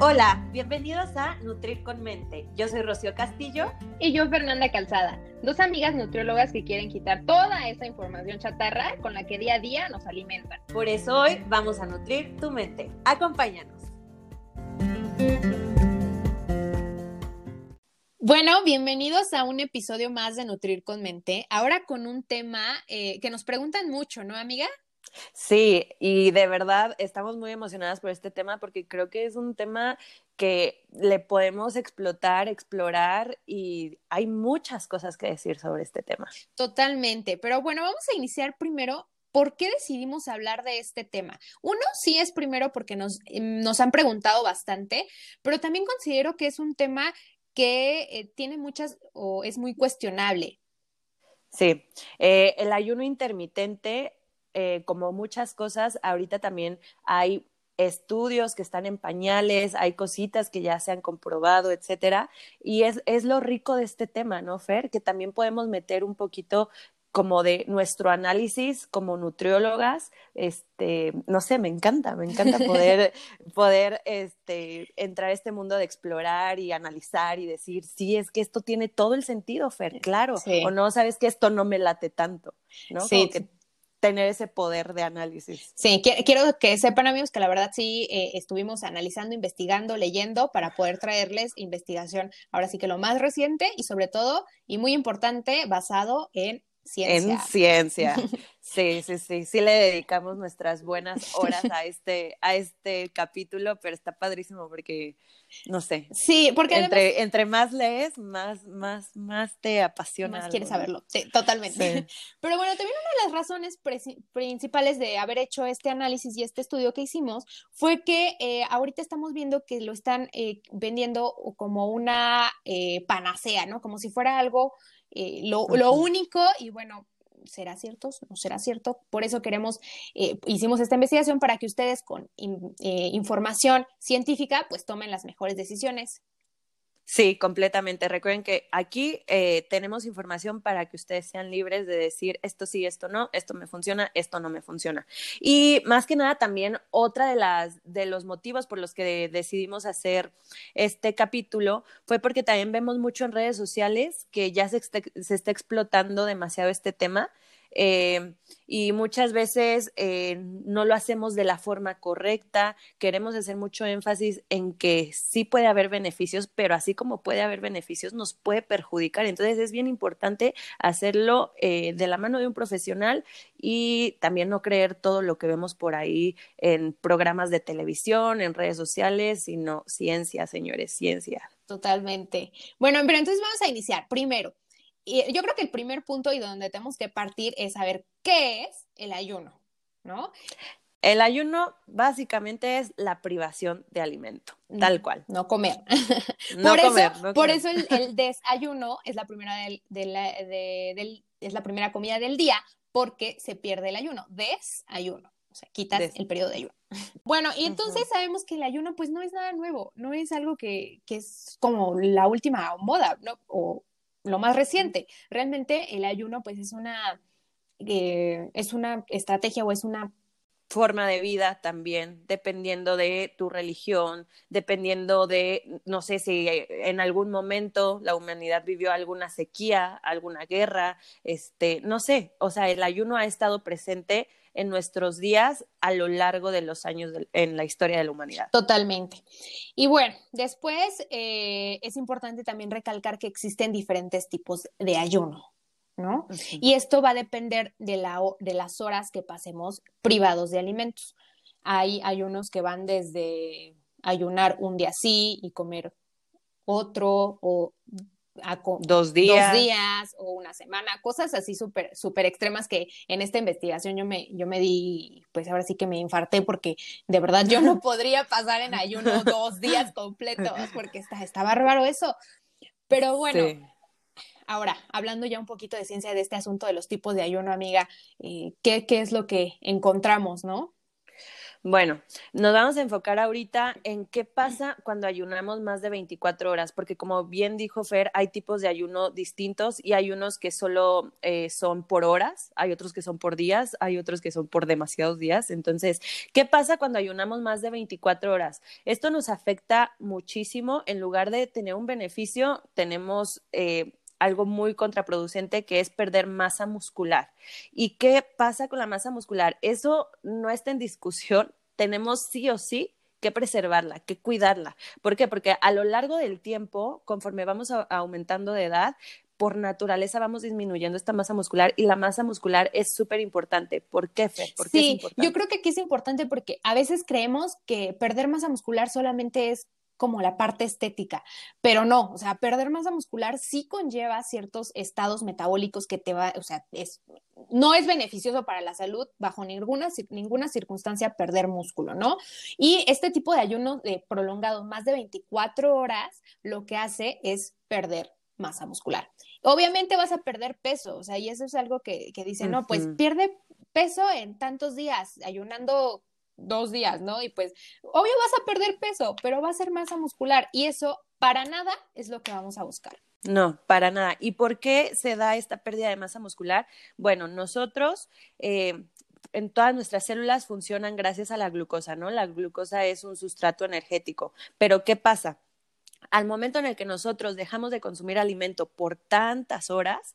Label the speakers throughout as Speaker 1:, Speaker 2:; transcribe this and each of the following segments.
Speaker 1: Hola, bienvenidos a Nutrir con Mente. Yo soy Rocío Castillo.
Speaker 2: Y yo Fernanda Calzada, dos amigas nutriólogas que quieren quitar toda esa información chatarra con la que día a día nos alimentan.
Speaker 1: Por eso hoy vamos a nutrir tu mente. Acompáñanos.
Speaker 2: Bueno, bienvenidos a un episodio más de Nutrir con Mente. Ahora con un tema eh, que nos preguntan mucho, ¿no, amiga?
Speaker 1: Sí, y de verdad estamos muy emocionadas por este tema porque creo que es un tema que le podemos explotar, explorar y hay muchas cosas que decir sobre este tema.
Speaker 2: Totalmente, pero bueno, vamos a iniciar primero ¿Por qué decidimos hablar de este tema? Uno, sí es primero porque nos, em, nos han preguntado bastante, pero también considero que es un tema que eh, tiene muchas o es muy cuestionable.
Speaker 1: Sí, eh, el ayuno intermitente eh, como muchas cosas, ahorita también hay estudios que están en pañales, hay cositas que ya se han comprobado, etcétera. Y es, es lo rico de este tema, ¿no, Fer? Que también podemos meter un poquito como de nuestro análisis como nutriólogas, este, no sé, me encanta, me encanta poder, poder este, entrar a este mundo de explorar y analizar y decir, sí, es que esto tiene todo el sentido, Fer, claro, o no, sabes que esto no me late tanto, ¿no?
Speaker 2: Sí,
Speaker 1: tener ese poder de análisis.
Speaker 2: Sí, quiero que sepan amigos que la verdad sí eh, estuvimos analizando, investigando, leyendo para poder traerles investigación, ahora sí que lo más reciente y sobre todo, y muy importante, basado en ciencia.
Speaker 1: En ciencia. Sí, sí, sí, sí le dedicamos nuestras buenas horas a este, a este capítulo, pero está padrísimo porque, no sé.
Speaker 2: Sí, porque
Speaker 1: entre, entre más lees, más, más, más te apasiona.
Speaker 2: Más quieres saberlo, totalmente. Pero bueno, también una de las razones principales de haber hecho este análisis y este estudio que hicimos fue que eh, ahorita estamos viendo que lo están eh, vendiendo como una eh, panacea, ¿no? Como si fuera algo lo, lo, único y bueno, ¿será cierto? ¿No será cierto? Por eso queremos, eh, hicimos esta investigación para que ustedes con eh, información científica pues tomen las mejores decisiones.
Speaker 1: Sí, completamente. Recuerden que aquí eh, tenemos información para que ustedes sean libres de decir esto sí, esto no, esto me funciona, esto no me funciona. Y más que nada también otra de las de los motivos por los que decidimos hacer este capítulo fue porque también vemos mucho en redes sociales que ya se, se está explotando demasiado este tema eh, y muchas veces eh, no lo hacemos de la forma correcta. Queremos hacer mucho énfasis en que sí puede haber beneficios, pero así como puede haber beneficios, nos puede perjudicar. Entonces es bien importante hacerlo eh, de la mano de un profesional y también no creer todo lo que vemos por ahí en programas de televisión, en redes sociales, sino ciencia, señores, ciencia.
Speaker 2: Totalmente. Bueno, pero entonces vamos a iniciar. Primero, y yo creo que el primer punto y donde tenemos que partir es saber qué es el ayuno, ¿no?
Speaker 1: El ayuno básicamente es la privación de alimento, tal cual.
Speaker 2: No comer.
Speaker 1: No
Speaker 2: por
Speaker 1: comer,
Speaker 2: eso, por eso el, desayuno es la primera del, es la primera comida del día, porque se pierde el ayuno. Desayuno. O sea, quitas el periodo de ayuno. Bueno, y entonces sabemos que el ayuno, pues no es nada nuevo, no es algo que, que es como la última moda, ¿no? O lo más reciente. Realmente el ayuno pues es una, eh, es una estrategia o es una
Speaker 1: forma de vida también, dependiendo de tu religión, dependiendo de, no sé si en algún momento la humanidad vivió alguna sequía, alguna guerra, este, no sé, o sea, el ayuno ha estado presente en nuestros días a lo largo de los años en la historia de la humanidad.
Speaker 2: Totalmente. Y bueno, después eh, es importante también recalcar que existen diferentes tipos de ayuno. ¿No? Y esto va a depender de, la, de las horas que pasemos privados de alimentos. Hay ayunos que van desde ayunar un día sí y comer otro o
Speaker 1: dos días.
Speaker 2: dos días o una semana, cosas así súper súper extremas que en esta investigación yo me, yo me di, pues ahora sí que me infarté porque de verdad yo no podría pasar en ayuno dos días completos porque está, está bárbaro eso. Pero bueno, ahora, hablando ya un poquito de ciencia de este asunto de los tipos de ayuno, amiga, eh, ¿qué, ¿qué es lo que encontramos, no?
Speaker 1: Bueno, nos vamos a enfocar ahorita en qué pasa cuando ayunamos más de 24 horas, porque como bien dijo Fer, hay tipos de ayuno distintos y hay unos que solo eh, son por horas, hay otros que son por días, hay otros que son por demasiados días. Entonces, ¿qué pasa cuando ayunamos más de 24 horas? Esto nos afecta muchísimo. En lugar de tener un beneficio, tenemos... Eh, algo muy contraproducente que es perder masa muscular. ¿Y qué pasa con la masa muscular? Eso no está en discusión. Tenemos sí o sí que preservarla, que cuidarla. ¿Por qué? Porque a lo largo del tiempo, conforme vamos aumentando de edad, por naturaleza vamos disminuyendo esta masa muscular y la masa muscular es súper importante. ¿Por qué, Fer?
Speaker 2: sí, yo creo que aquí es importante porque a veces creemos que perder masa muscular solamente es como la parte estética, pero no, o sea, perder masa muscular sí conlleva ciertos estados metabólicos que te va, o sea, es, no es beneficioso para la salud bajo ninguna, ninguna circunstancia perder músculo, ¿no? Y este tipo de ayuno de prolongado más de 24 horas lo que hace es perder masa muscular. Obviamente vas a perder peso, o sea, y eso es algo que, que dicen, no, pues pierde peso en tantos días, ayunando dos días, ¿no? Y pues, obvio vas a perder peso, pero va a ser masa muscular y eso para nada es lo que vamos a buscar.
Speaker 1: No, para nada. ¿Y por qué se da esta pérdida de masa muscular? Bueno, nosotros eh, en todas nuestras células funcionan gracias a la glucosa, ¿no? La glucosa es un sustrato energético. Pero ¿qué pasa? Al momento en el que nosotros dejamos de consumir alimento por tantas horas,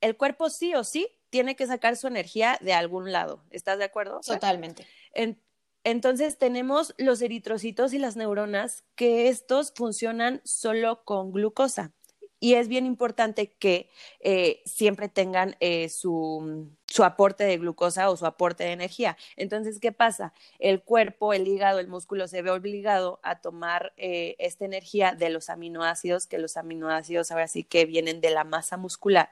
Speaker 1: el cuerpo sí o sí tiene que sacar su energía de algún lado. ¿Estás de acuerdo?
Speaker 2: Totalmente
Speaker 1: entonces tenemos los eritrocitos y las neuronas que estos funcionan solo con glucosa. Y es bien importante que eh, siempre tengan eh, su, aporte de glucosa o su aporte de energía. Entonces, ¿qué pasa? El cuerpo, el hígado, el músculo se ve obligado a tomar eh, esta energía de los aminoácidos, que los aminoácidos ahora sí que vienen de la masa muscular.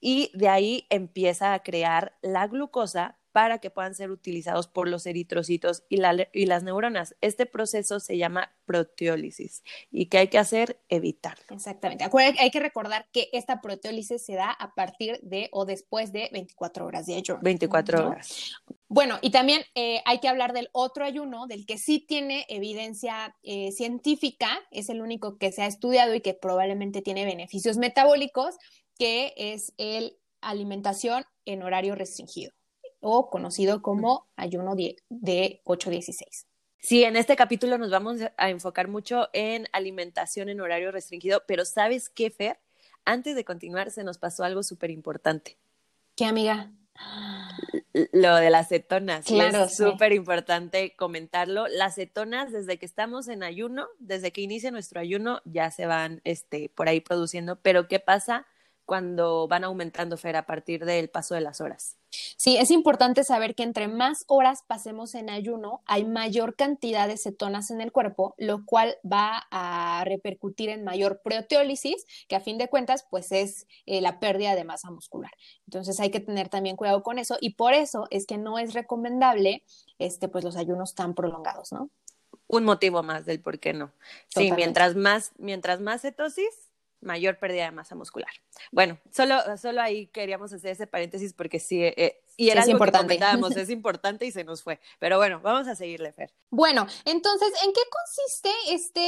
Speaker 1: Y de ahí empieza a crear la glucosa para que puedan ser utilizados por los eritrocitos y, las neuronas. Este proceso se llama proteólisis y ¿qué hay que hacer? Evitarlo.
Speaker 2: Exactamente. hay que recordar que esta proteólisis se da a partir de o después de 24 horas de ayuno.
Speaker 1: 24 horas.
Speaker 2: Bueno, y también eh, hay que hablar del otro ayuno, del que sí tiene evidencia eh, científica, es el único que se ha estudiado y que probablemente tiene beneficios metabólicos, que es el alimentación en horario restringido o conocido como ayuno de, de 8-16.
Speaker 1: Sí, en este capítulo nos vamos a enfocar mucho en alimentación en horario restringido, pero ¿sabes qué, Fer? Antes de continuar, se nos pasó algo súper importante.
Speaker 2: ¿Qué, amiga?
Speaker 1: Lo de las cetonas. Claro. Es súper importante comentarlo. Las cetonas, desde que estamos en ayuno, desde que inicia nuestro ayuno, ya se van este, por ahí produciendo. Pero, ¿qué pasa cuando van aumentando, Fer, a partir del paso de las horas?
Speaker 2: Sí, es importante saber que entre más horas pasemos en ayuno, hay mayor cantidad de cetonas en el cuerpo, lo cual va a repercutir en mayor proteólisis, que a fin de cuentas, pues es eh, la pérdida de masa muscular. Entonces hay que tener también cuidado con eso y por eso es que no es recomendable este, pues los ayunos tan prolongados, ¿no?
Speaker 1: Un motivo más del por qué no. Sí, mientras más, mientras más cetosis, mayor pérdida de masa muscular. Bueno, solo, solo ahí queríamos hacer ese paréntesis porque sí, eh, y era algo importante. que es importante y se nos fue. Pero bueno, vamos a seguirle, Fer.
Speaker 2: Bueno, entonces, ¿en qué consiste este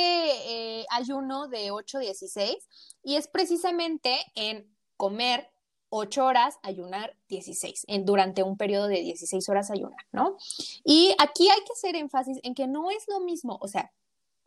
Speaker 2: eh, ayuno de 8-16? Y es precisamente en comer 8 horas, ayunar 16, en, durante un periodo de 16 horas ayunar, ¿no? Y aquí hay que hacer énfasis en que no es lo mismo, o sea,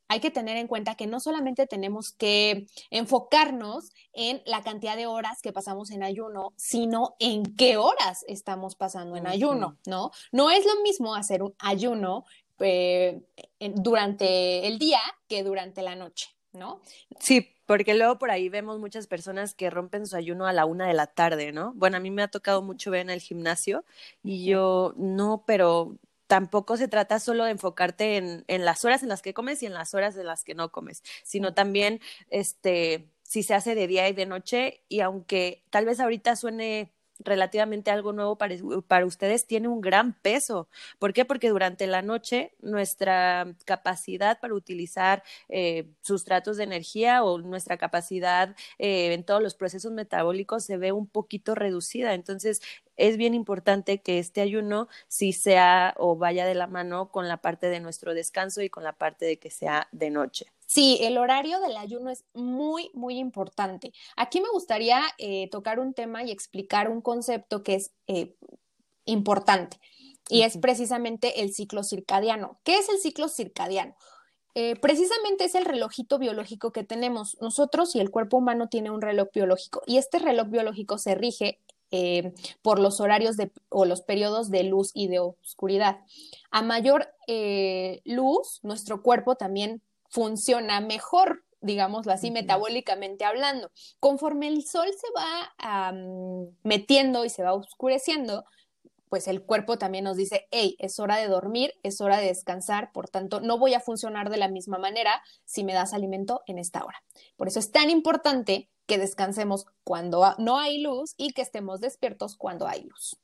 Speaker 2: hay que tener en cuenta que no solamente tenemos que enfocarnos en la cantidad de horas que pasamos en ayuno, sino en qué horas estamos pasando en ayuno, ¿no? No es lo mismo hacer un ayuno eh, durante el día que durante la noche, ¿no?
Speaker 1: Sí, porque luego por ahí vemos muchas personas que rompen su ayuno a la una de la tarde, ¿no? Bueno, a mí me ha tocado mucho ver en el gimnasio y yo no, pero tampoco se trata solo de enfocarte en, en, las horas en las que comes y en las horas en las que no comes, sino también este, si se hace de día y de noche y aunque tal vez ahorita suene relativamente algo nuevo para, para, ustedes tiene un gran peso. ¿Por qué? Porque durante la noche nuestra capacidad para utilizar eh, sustratos de energía o nuestra capacidad eh, en todos los procesos metabólicos se ve un poquito reducida. Entonces, es bien importante que este ayuno sí sea o vaya de la mano con la parte de nuestro descanso y con la parte de que sea de noche.
Speaker 2: Sí, el horario del ayuno es muy, muy importante. Aquí me gustaría eh, tocar un tema y explicar un concepto que es eh, importante y es precisamente el ciclo circadiano. ¿Qué es el ciclo circadiano? Eh, precisamente es el relojito biológico que tenemos nosotros y el cuerpo humano tiene un reloj biológico y este reloj biológico se rige eh, por los horarios de, o los periodos de luz y de oscuridad. A mayor eh, luz, nuestro cuerpo también funciona mejor, digámoslo así, metabólicamente hablando. Conforme el sol se va metiendo y se va oscureciendo, pues el cuerpo también nos dice, hey, es hora de dormir, es hora de descansar, por tanto, no voy a funcionar de la misma manera si me das alimento en esta hora. Por eso es tan importante que descansemos cuando no hay luz y que estemos despiertos cuando hay luz.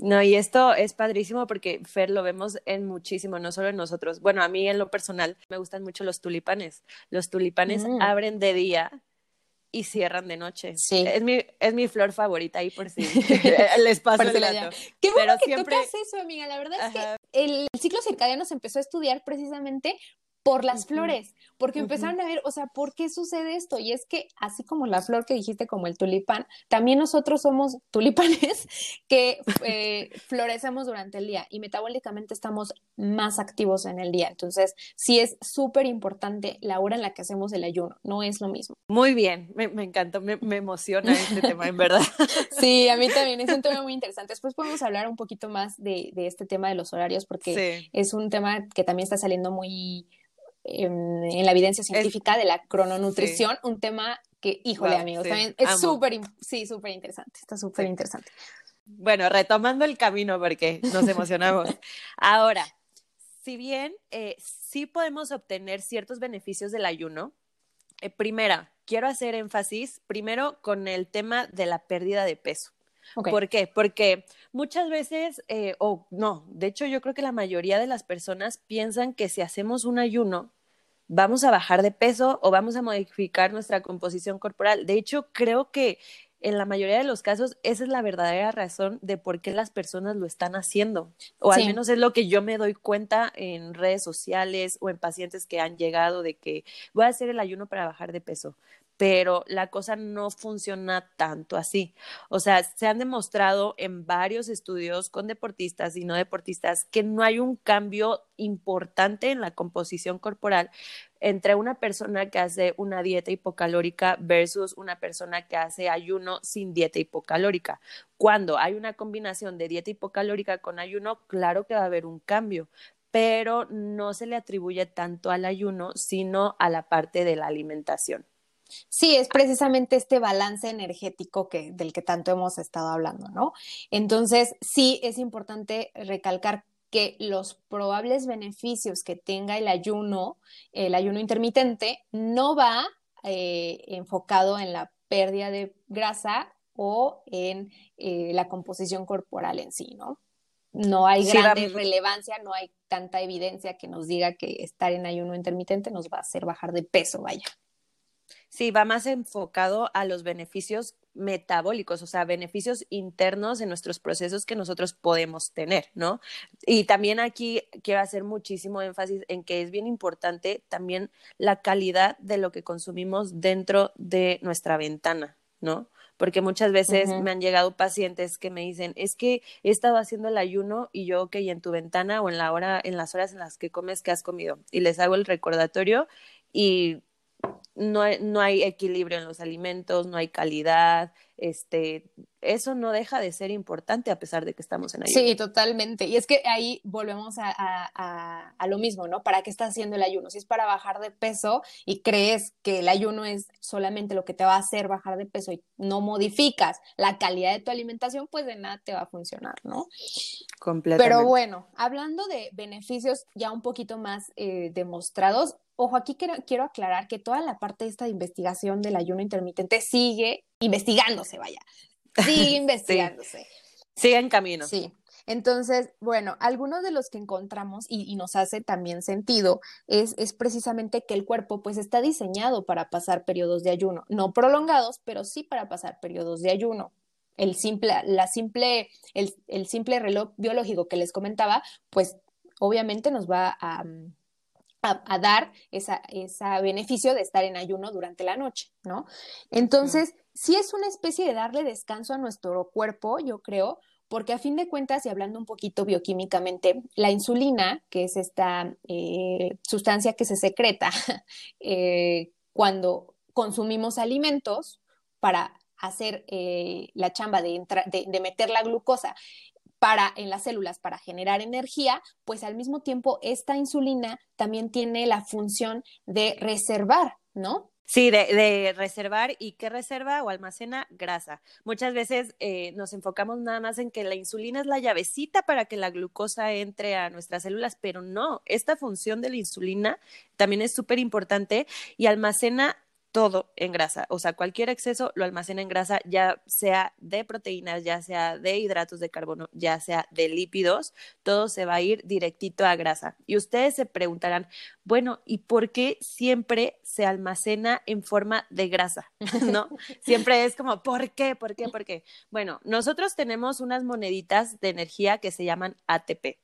Speaker 1: No, y esto es padrísimo porque Fer lo vemos en muchísimo, no solo en nosotros. Bueno, a mí en lo personal me gustan mucho los tulipanes. Los tulipanes mm. abren de día y cierran de noche. Sí. Es mi, es mi flor favorita ahí por si les paso el dato.
Speaker 2: Qué bueno que tocas eso, amiga. La verdad es que el ciclo circadiano se empezó a estudiar precisamente por las flores, porque empezaron a ver, o sea, ¿por qué sucede esto? Y es que así como la flor que dijiste, como el tulipán, también nosotros somos tulipanes que eh, florecemos durante el día y metabólicamente estamos más activos en el día. Entonces, sí es súper importante la hora en la que hacemos el ayuno, no es lo mismo.
Speaker 1: Muy bien, me, me encantó, me, emociona este tema, en verdad.
Speaker 2: Sí, a mí también es un tema muy interesante. Después podemos hablar un poquito más de, este tema de los horarios, porque es un tema que también está saliendo muy en, la evidencia científica de la crononutrición, un tema que, híjole, amigos, también es súper, sí, súper interesante, está súper interesante.
Speaker 1: Bueno, retomando el camino porque nos emocionamos. Ahora, si bien eh, sí podemos obtener ciertos beneficios del ayuno, eh, primera, quiero hacer énfasis primero con el tema de la pérdida de peso. ¿Por qué? Porque muchas veces, eh, o no, de hecho yo creo que la mayoría de las personas piensan que si hacemos un ayuno, vamos a bajar de peso o vamos a modificar nuestra composición corporal. De hecho, creo que en la mayoría de los casos esa es la verdadera razón de por qué las personas lo están haciendo. O al menos es lo que yo me doy cuenta en redes sociales o en pacientes que han llegado de que voy a hacer el ayuno para bajar de peso pero la cosa no funciona tanto así. O sea, se han demostrado en varios estudios con deportistas y no deportistas que no hay un cambio importante en la composición corporal entre una persona que hace una dieta hipocalórica versus una persona que hace ayuno sin dieta hipocalórica. Cuando hay una combinación de dieta hipocalórica con ayuno, claro que va a haber un cambio, pero no se le atribuye tanto al ayuno, sino a la parte de la alimentación.
Speaker 2: Sí, es precisamente este balance energético que, del que tanto hemos estado hablando, ¿no? Entonces, sí es importante recalcar que los probables beneficios que tenga el ayuno, el ayuno intermitente, no va eh, enfocado en la pérdida de grasa o en eh, la composición corporal en sí, ¿no? No hay gran relevancia, no hay tanta evidencia que nos diga que estar en ayuno intermitente nos va a hacer bajar de peso, vaya.
Speaker 1: Sí, va más enfocado a los beneficios metabólicos, o sea, beneficios internos en nuestros procesos que nosotros podemos tener, ¿no? Y también aquí quiero hacer muchísimo énfasis en que es bien importante también la calidad de lo que consumimos dentro de nuestra ventana, ¿no? Porque muchas veces me han llegado pacientes que me dicen, es que he estado haciendo el ayuno y yo, ok, en tu ventana o en la hora, en las horas en las que comes, ¿qué has comido? Y les hago el recordatorio y no hay, no hay equilibrio en los alimentos, no hay calidad, este, eso no deja de ser importante a pesar de que estamos en ayuno.
Speaker 2: Sí, totalmente. Y es que ahí volvemos a, a, a, lo mismo, ¿no? ¿Para qué estás haciendo el ayuno? Si es para bajar de peso y crees que el ayuno es solamente lo que te va a hacer bajar de peso y no modificas la calidad de tu alimentación, pues de nada te va a funcionar, ¿no?
Speaker 1: Completamente.
Speaker 2: Pero bueno, hablando de beneficios ya un poquito más eh, demostrados, Ojo, aquí quiero, aclarar que toda la parte de esta investigación del ayuno intermitente sigue investigándose, vaya. Sigue investigándose.
Speaker 1: Sigue en camino.
Speaker 2: Sí. Entonces, bueno, algunos de los que encontramos y, nos hace también sentido es, es, precisamente que el cuerpo pues está diseñado para pasar periodos de ayuno, no prolongados, pero sí para pasar periodos de ayuno. el simple, la simple, el, el simple reloj biológico que les comentaba, pues obviamente nos va a, a, dar ese esa beneficio de estar en ayuno durante la noche, ¿no? Entonces, sí es una especie de darle descanso a nuestro cuerpo, yo creo, porque a fin de cuentas, y hablando un poquito bioquímicamente, la insulina, que es esta eh, sustancia que se secreta eh, cuando consumimos alimentos para hacer eh, la chamba de, de, meter la glucosa para en las células para generar energía, pues al mismo tiempo esta insulina también tiene la función de reservar, ¿no?
Speaker 1: Sí, de, reservar y qué reserva o almacena grasa. Muchas veces eh, nos enfocamos nada más en que la insulina es la llavecita para que la glucosa entre a nuestras células, pero no, esta función de la insulina también es súper importante y almacena todo en grasa, o sea, cualquier exceso lo almacena en grasa, ya sea de proteínas, ya sea de hidratos de carbono, ya sea de lípidos, todo se va a ir directito a grasa. Y ustedes se preguntarán, bueno, ¿y por qué siempre se almacena en forma de grasa? ¿No? Siempre es como, ¿por qué? ¿Por qué? ¿Por qué? Bueno, nosotros tenemos unas moneditas de energía que se llaman ATP.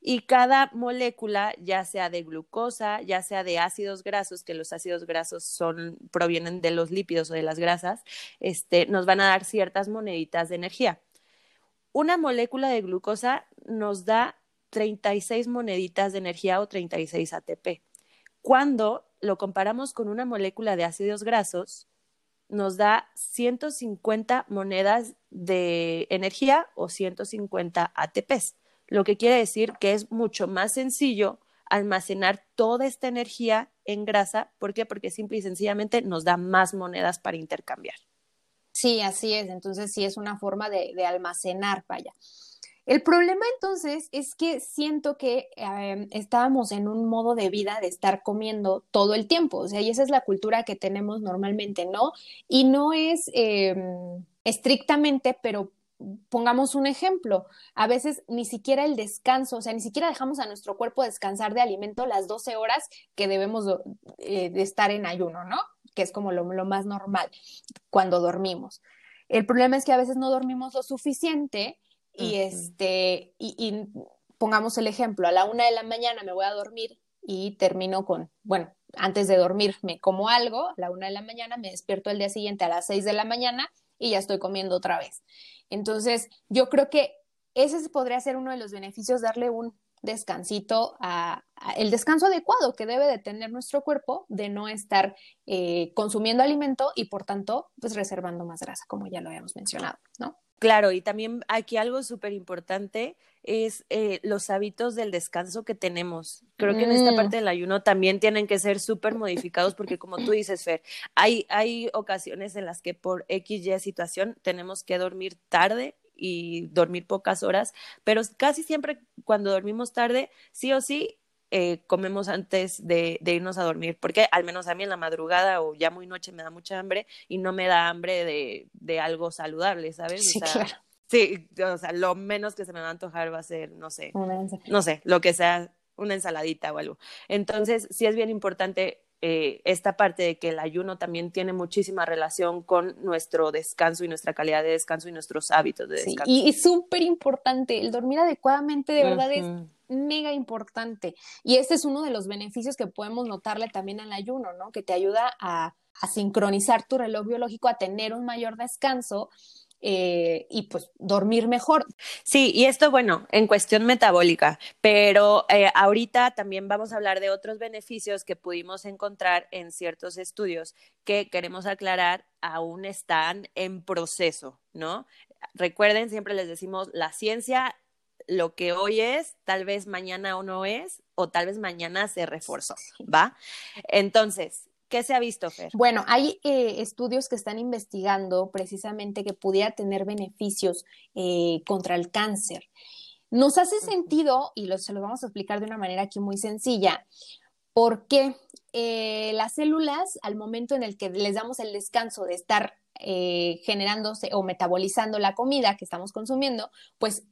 Speaker 1: Y cada molécula, ya sea de glucosa, ya sea de ácidos grasos, que los ácidos grasos son, provienen de los lípidos o de las grasas, este, nos van a dar ciertas moneditas de energía. Una molécula de glucosa nos da 36 moneditas de energía o 36 ATP. Cuando lo comparamos con una molécula de ácidos grasos, nos da 150 monedas de energía o 150 ATPs lo que quiere decir que es mucho más sencillo almacenar toda esta energía en grasa. ¿Por qué? Porque simple y sencillamente nos da más monedas para intercambiar.
Speaker 2: Sí, así es. Entonces sí es una forma de, almacenar, vaya. El problema entonces es que siento que em, estábamos en un modo de vida de estar comiendo todo el tiempo, o sea, y esa es la cultura que tenemos normalmente, ¿no? Y no es em, estrictamente, pero pongamos un ejemplo, a veces ni siquiera el descanso, o sea, ni siquiera dejamos a nuestro cuerpo descansar de alimento las 12 horas que debemos eh, de, estar en ayuno, ¿no? Que es como lo, más normal cuando dormimos. El problema es que a veces no dormimos lo suficiente y este, y, pongamos el ejemplo, a la una de la mañana me voy a dormir y termino con, bueno, antes de dormir me como algo, a la una de la mañana me despierto el día siguiente a las seis de la mañana y ya estoy comiendo otra vez. Entonces, yo creo que ese podría ser uno de los beneficios, darle un descansito, a, el descanso adecuado que debe de tener nuestro cuerpo de no estar eh, consumiendo alimento y por tanto, pues reservando más grasa, como ya lo habíamos mencionado, ¿no?
Speaker 1: Claro, y también aquí algo súper importante es eh, los hábitos del descanso que tenemos. Creo que en esta mm. parte del ayuno también tienen que ser súper modificados porque como tú dices, Fer, hay, hay ocasiones en las que por X, Y situación tenemos que dormir tarde y dormir pocas horas, pero casi siempre cuando dormimos tarde, sí o sí, eh, comemos antes de, irnos a dormir, porque al menos a mí en la madrugada o ya muy noche me da mucha hambre y no me da hambre de, de algo saludable, ¿sabes?
Speaker 2: Sí, claro.
Speaker 1: Sí, o sea, lo menos que se me va a antojar va a ser, no sé, no sé, lo que sea, una ensaladita o algo. Entonces, sí es bien importante eh, esta parte de que el ayuno también tiene muchísima relación con nuestro descanso y nuestra calidad de descanso y nuestros hábitos de descanso.
Speaker 2: Sí, y, es súper importante, el dormir adecuadamente de verdad es mega importante. Y este es uno de los beneficios que podemos notarle también al ayuno, ¿no? Que te ayuda a, sincronizar tu reloj biológico, a tener un mayor descanso eh, y pues dormir mejor.
Speaker 1: Sí, y esto, bueno, en cuestión metabólica, pero eh, ahorita también vamos a hablar de otros beneficios que pudimos encontrar en ciertos estudios que queremos aclarar aún están en proceso, ¿no? Recuerden, siempre les decimos, la ciencia lo que hoy es, tal vez mañana o no es, o tal vez mañana se reforzó, ¿va? Entonces, ¿qué se ha visto, Fer?
Speaker 2: Bueno, hay eh, estudios que están investigando precisamente que pudiera tener beneficios eh, contra el cáncer. Nos hace sentido, y se lo vamos a explicar de una manera aquí muy sencilla, porque eh, las células, al momento en el que les damos el descanso de estar generándose o metabolizando la comida que estamos consumiendo, pues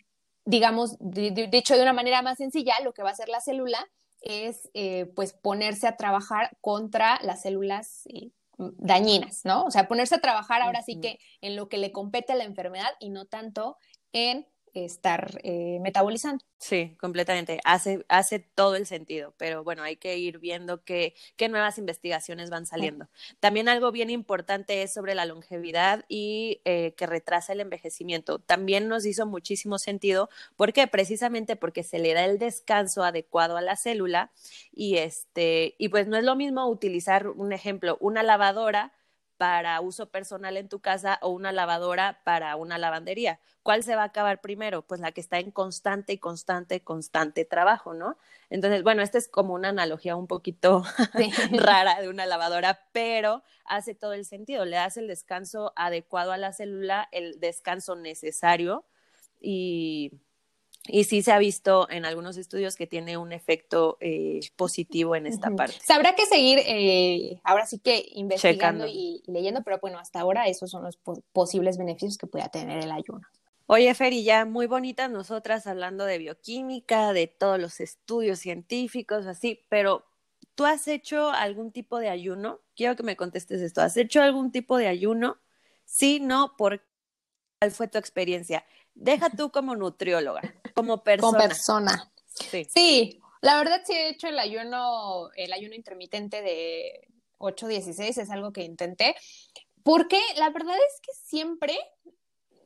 Speaker 2: digamos, dicho de una manera más sencilla, lo que va a hacer la célula es eh, pues ponerse a trabajar contra las células eh, dañinas, ¿no? O sea, ponerse a trabajar ahora sí que en lo que le compete a la enfermedad y no tanto en estar eh, metabolizando.
Speaker 1: Sí, completamente. Hace, hace todo el sentido, pero bueno, hay que ir viendo qué, qué nuevas investigaciones van saliendo. También algo bien importante es sobre la longevidad y eh, que retrasa el envejecimiento. También nos hizo muchísimo sentido. ¿Por qué? Precisamente porque se le da el descanso adecuado a la célula y este, y pues no es lo mismo utilizar un ejemplo, una lavadora para uso personal en tu casa o una lavadora para una lavandería. ¿Cuál se va a acabar primero? Pues la que está en constante y constante, constante trabajo, ¿no? Entonces, bueno, esta es como una analogía un poquito rara de una lavadora, pero hace todo el sentido. Le das el descanso adecuado a la célula, el descanso necesario y y sí se ha visto en algunos estudios que tiene un efecto eh, positivo en esta parte.
Speaker 2: Habrá que seguir, eh, ahora sí que investigando y, leyendo, pero bueno, hasta ahora esos son los posibles beneficios que pueda tener el ayuno.
Speaker 1: Oye, Feri, ya muy bonitas nosotras hablando de bioquímica, de todos los estudios científicos, así, pero ¿tú has hecho algún tipo de ayuno? Quiero que me contestes esto. ¿Has hecho algún tipo de ayuno? Sí, no, ¿por cuál fue tu experiencia? Deja tú como nutrióloga, como persona.
Speaker 2: Como persona. Sí. sí, la verdad sí he hecho el ayuno, el ayuno intermitente de 8-16, es algo que intenté, porque la verdad es que siempre,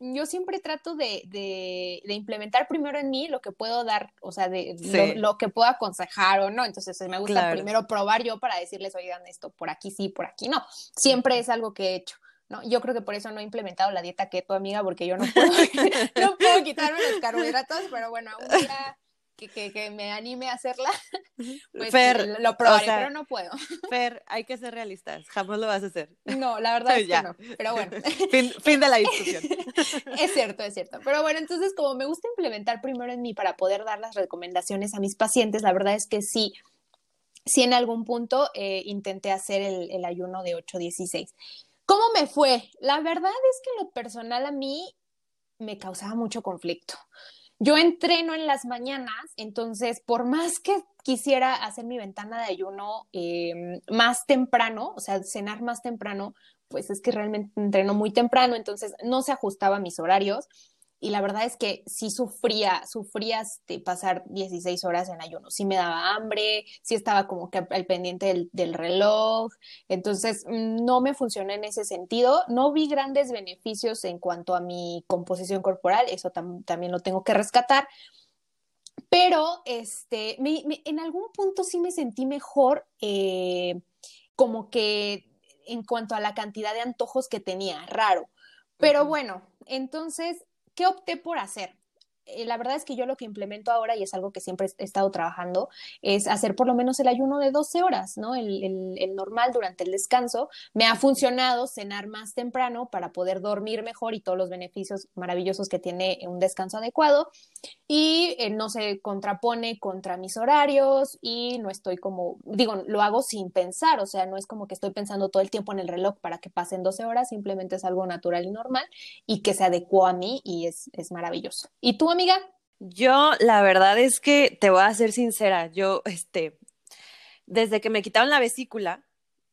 Speaker 2: yo siempre trato de, de, implementar primero en mí lo que puedo dar, o sea, de lo, que puedo aconsejar o no. Entonces me gusta primero probar yo para decirles, oigan, esto por aquí sí, por aquí no. Siempre es algo que he hecho. ¿No? Yo creo que por eso no he implementado la dieta keto, amiga, porque yo no puedo, no puedo quitarme los carbohidratos, pero bueno, un día que, que, que me anime a hacerla, pues Fer, lo probaré, pero no puedo.
Speaker 1: Fer, hay que ser realistas, jamás lo vas a hacer.
Speaker 2: No, la verdad es que no, pero bueno.
Speaker 1: Fin, fin de la discusión.
Speaker 2: es cierto, es cierto. Pero bueno, entonces como me gusta implementar primero en mí para poder dar las recomendaciones a mis pacientes, la verdad es que sí, sí en algún punto eh, intenté hacer el, el ayuno de 8-16. ¿Cómo me fue? La verdad es que lo personal a mí me causaba mucho conflicto. Yo entreno en las mañanas, entonces por más que quisiera hacer mi ventana de ayuno em, más temprano, o sea, cenar más temprano, pues es que realmente entreno muy temprano, entonces no se ajustaba a mis horarios y la verdad es que sí sufría, sufría de pasar 16 horas en ayuno, sí me daba hambre, sí estaba como que al pendiente del, reloj, entonces mm, no me funcionó en ese sentido, no vi grandes beneficios en cuanto a mi composición corporal, eso también lo tengo que rescatar, pero este, en algún punto sí me sentí mejor, eh, como que en cuanto a la cantidad de antojos que tenía, raro. Pero bueno, entonces ¿Qué opté por hacer? Eh, la verdad es que yo lo que implemento ahora, y es algo que siempre he estado trabajando, es hacer por lo menos el ayuno de 12 horas, ¿no? El, normal durante el descanso. Me ha funcionado cenar más temprano para poder dormir mejor y todos los beneficios maravillosos que tiene un descanso adecuado. Y eh, no se contrapone contra mis horarios y no estoy como, digo, lo hago sin pensar, o sea, no es como que estoy pensando todo el tiempo en el reloj para que pasen 12 horas, simplemente es algo natural y normal y que se adecuó a mí y es, es maravilloso. ¿Y tú, amiga?
Speaker 1: Yo, la verdad es que te voy a ser sincera, yo, este, desde que me quitaron la vesícula,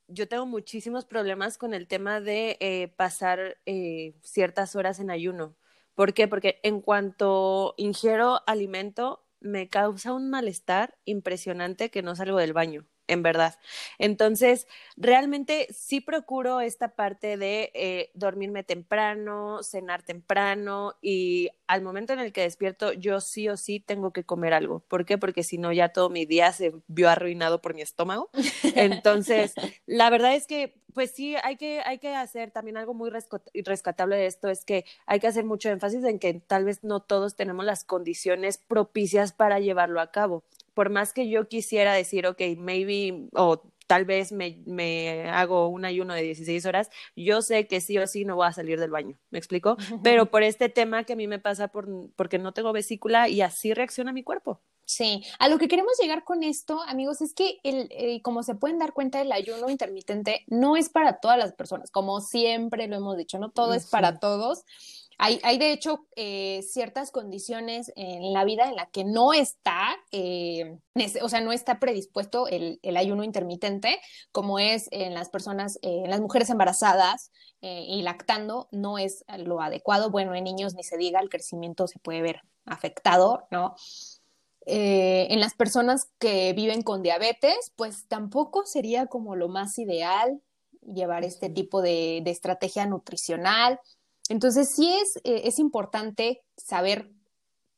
Speaker 1: yo tengo muchísimos problemas con el tema de eh, pasar eh, ciertas horas en ayuno. ¿Por qué? Porque en cuanto ingiero alimento, me causa un malestar impresionante que no salgo del baño en verdad. Entonces, realmente sí procuro esta parte de eh, dormirme temprano, cenar temprano y al momento en el que despierto, yo sí o sí tengo que comer algo. ¿Por qué? Porque si no, ya todo mi día se vio arruinado por mi estómago. Entonces, la verdad es que, pues sí, hay que, hay que hacer también algo muy rescatable de esto, es que hay que hacer mucho énfasis en que tal vez no todos tenemos las condiciones propicias para llevarlo a cabo por más que yo quisiera decir, ok, maybe, o tal vez me, me, hago un ayuno de 16 horas, yo sé que sí o sí no voy a salir del baño, ¿me explico? Pero por este tema que a mí me pasa por, porque no tengo vesícula y así reacciona mi cuerpo.
Speaker 2: Sí, a lo que queremos llegar con esto, amigos, es que el, eh, como se pueden dar cuenta, el ayuno intermitente no es para todas las personas, como siempre lo hemos dicho, no todo es para todos hay, hay de hecho eh, ciertas condiciones en la vida en la que no está, eh, o sea, no está predispuesto el, ayuno intermitente, como es en las personas, en las mujeres embarazadas y lactando, no es lo adecuado. Bueno, en niños ni se diga, el crecimiento se puede ver afectado, ¿no? Eh, en las personas que viven con diabetes, pues tampoco sería como lo más ideal llevar este tipo de, estrategia nutricional. Entonces, sí es, eh, es importante saber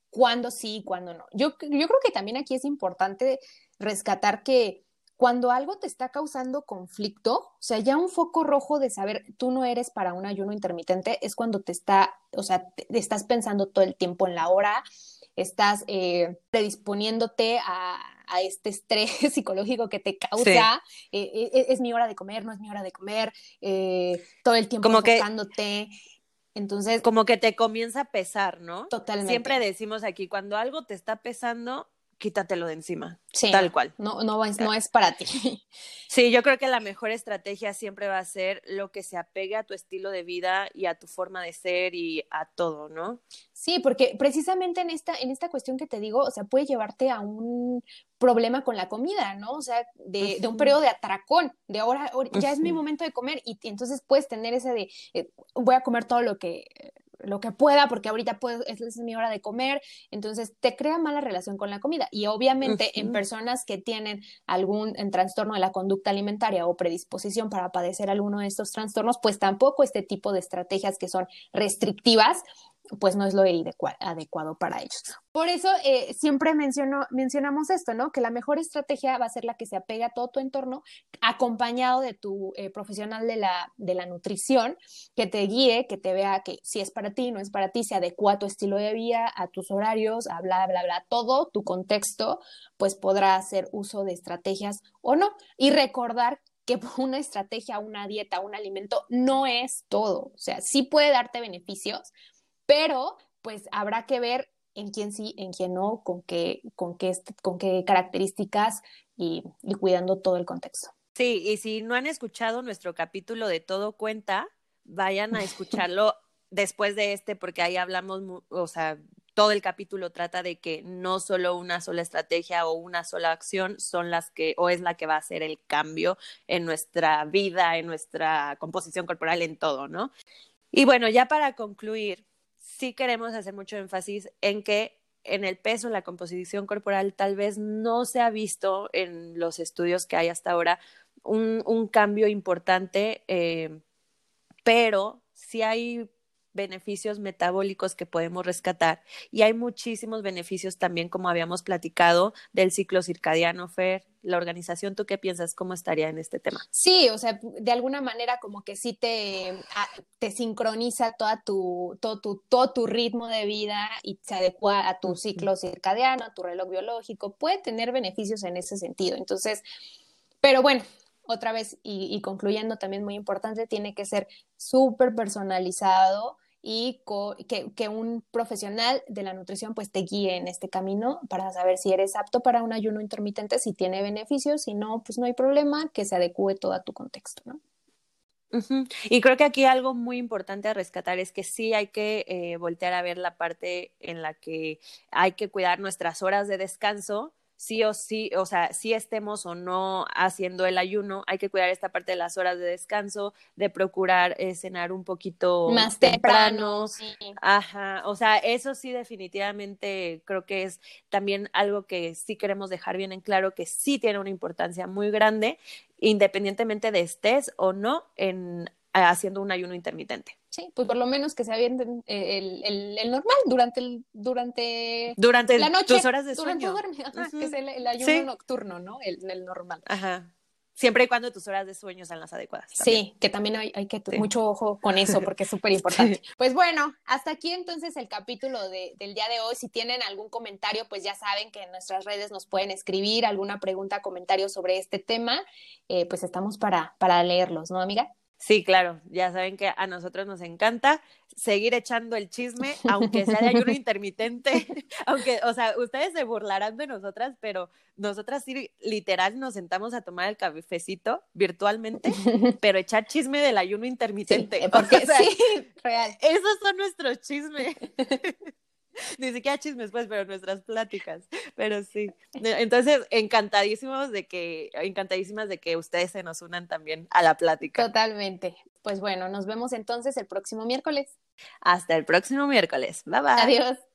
Speaker 2: cuándo sí y cuándo no. Yo, yo creo que también aquí es importante rescatar que cuando algo te está causando conflicto, o sea, ya un foco rojo de saber tú no eres para un ayuno intermitente es cuando te está, o sea, te estás pensando todo el tiempo en la hora, estás eh, predisponiéndote a, este estrés psicológico que te causa, eh, eh, es mi hora de comer, no es mi hora de comer, todo el tiempo
Speaker 1: como
Speaker 2: Entonces.
Speaker 1: Como que te comienza a pesar, ¿no?
Speaker 2: Totalmente.
Speaker 1: Siempre decimos aquí, cuando algo te está pesando, quítatelo de encima. Sí, tal cual.
Speaker 2: No, no, es, no es para ti.
Speaker 1: Sí, yo creo que la mejor estrategia siempre va a ser lo que se apegue a tu estilo de vida y a tu forma de ser y a todo, ¿no?
Speaker 2: Sí, porque precisamente en esta, en esta cuestión que te digo, o sea, puede llevarte a un problema con la comida, ¿no? O sea, de, de un periodo de atracón, de ahora, ya es mi momento de comer y, entonces puedes tener ese de, eh, voy a comer todo lo que lo que pueda, porque ahorita puedo, es, mi hora de comer, entonces te crea mala relación con la comida. Y obviamente en personas que tienen algún trastorno de la conducta alimentaria o predisposición para padecer alguno de estos trastornos, pues tampoco este tipo de estrategias que son restrictivas pues no es lo adecuado para ellos. Por eso eh, siempre menciono, mencionamos esto, ¿no? Que la mejor estrategia va a ser la que se apega a todo tu entorno, acompañado de tu eh, profesional de la, de la nutrición, que te guíe, que te vea que si es para ti, no es para ti, se adecua a tu estilo de vida, a tus horarios, a bla, bla, bla, todo tu contexto, pues podrá hacer uso de estrategias o no. Y recordar que una estrategia, una dieta, un alimento no es todo. O sea, sí puede darte beneficios, pero pues habrá que ver en quién sí, en quién no, con qué, con qué, con qué características y, cuidando todo el contexto.
Speaker 1: Sí, y si no han escuchado nuestro capítulo de Todo Cuenta, vayan a escucharlo después de este, porque ahí hablamos, o sea, todo el capítulo trata de que no solo una sola estrategia o una sola acción son las que, o es la que va a hacer el cambio en nuestra vida, en nuestra composición corporal, en todo, ¿no? Y bueno, ya para concluir, sí queremos hacer mucho énfasis en que en el peso, en la composición corporal, tal vez no se ha visto en los estudios que hay hasta ahora un, cambio importante, eh, pero sí hay beneficios metabólicos que podemos rescatar y hay muchísimos beneficios también, como habíamos platicado, del ciclo circadiano, Fer. La organización, ¿tú qué piensas? ¿Cómo estaría en este tema?
Speaker 2: Sí, o sea, de alguna manera como que sí te, ah, te sincroniza toda tu, todo, tu, todo tu ritmo de vida y se adecua a tu ciclo circadiano, a tu reloj biológico. Puede tener beneficios en ese sentido. Entonces, pero bueno, otra vez, y, y concluyendo también muy importante, tiene que ser súper personalizado y que, un profesional de la nutrición pues te guíe en este camino para saber si eres apto para un ayuno intermitente, si tiene beneficios, si no, pues no hay problema, que se adecue todo a tu contexto, ¿no?
Speaker 1: Y creo que aquí algo muy importante a rescatar es que sí hay que eh, voltear a ver la parte en la que hay que cuidar nuestras horas de descanso sí o sí, o sea, si estemos o no haciendo el ayuno, hay que cuidar esta parte de las horas de descanso, de procurar eh, cenar un poquito
Speaker 2: más temprano.
Speaker 1: Ajá, o sea, eso sí definitivamente creo que es también algo que sí queremos dejar bien en claro que sí tiene una importancia muy grande, independientemente de estés o no en haciendo un ayuno intermitente.
Speaker 2: Sí, pues por lo menos que se avienten eh, el, el, normal durante el, durante,
Speaker 1: durante
Speaker 2: la noche,
Speaker 1: tus horas de sueño.
Speaker 2: Durante que es el, ayuno nocturno, ¿no? El, normal.
Speaker 1: Ajá. Siempre y cuando tus horas de sueño sean las adecuadas.
Speaker 2: Sí, que también hay, hay que tener mucho ojo con eso porque es súper importante. Pues bueno, hasta aquí entonces el capítulo de, del día de hoy. Si tienen algún comentario, pues ya saben que en nuestras redes nos pueden escribir alguna pregunta, comentario sobre este tema. Eh, pues estamos para, para leerlos, ¿no, amiga?
Speaker 1: Sí, claro, ya saben que a nosotros nos encanta seguir echando el chisme, aunque sea de ayuno intermitente, aunque, o sea, ustedes se burlarán de nosotras, pero nosotras sí, literal, nos sentamos a tomar el cafecito virtualmente, pero echar chisme del ayuno intermitente.
Speaker 2: Sí, porque sí, real.
Speaker 1: Esos son nuestros chismes. Ni siquiera chismes, pues, pero nuestras pláticas. Pero sí. Entonces, encantadísimos de que, encantadísimas de que ustedes se nos unan también a la plática.
Speaker 2: Totalmente. Pues bueno, nos vemos entonces el próximo miércoles.
Speaker 1: Hasta el próximo miércoles. Bye bye.
Speaker 2: Adiós.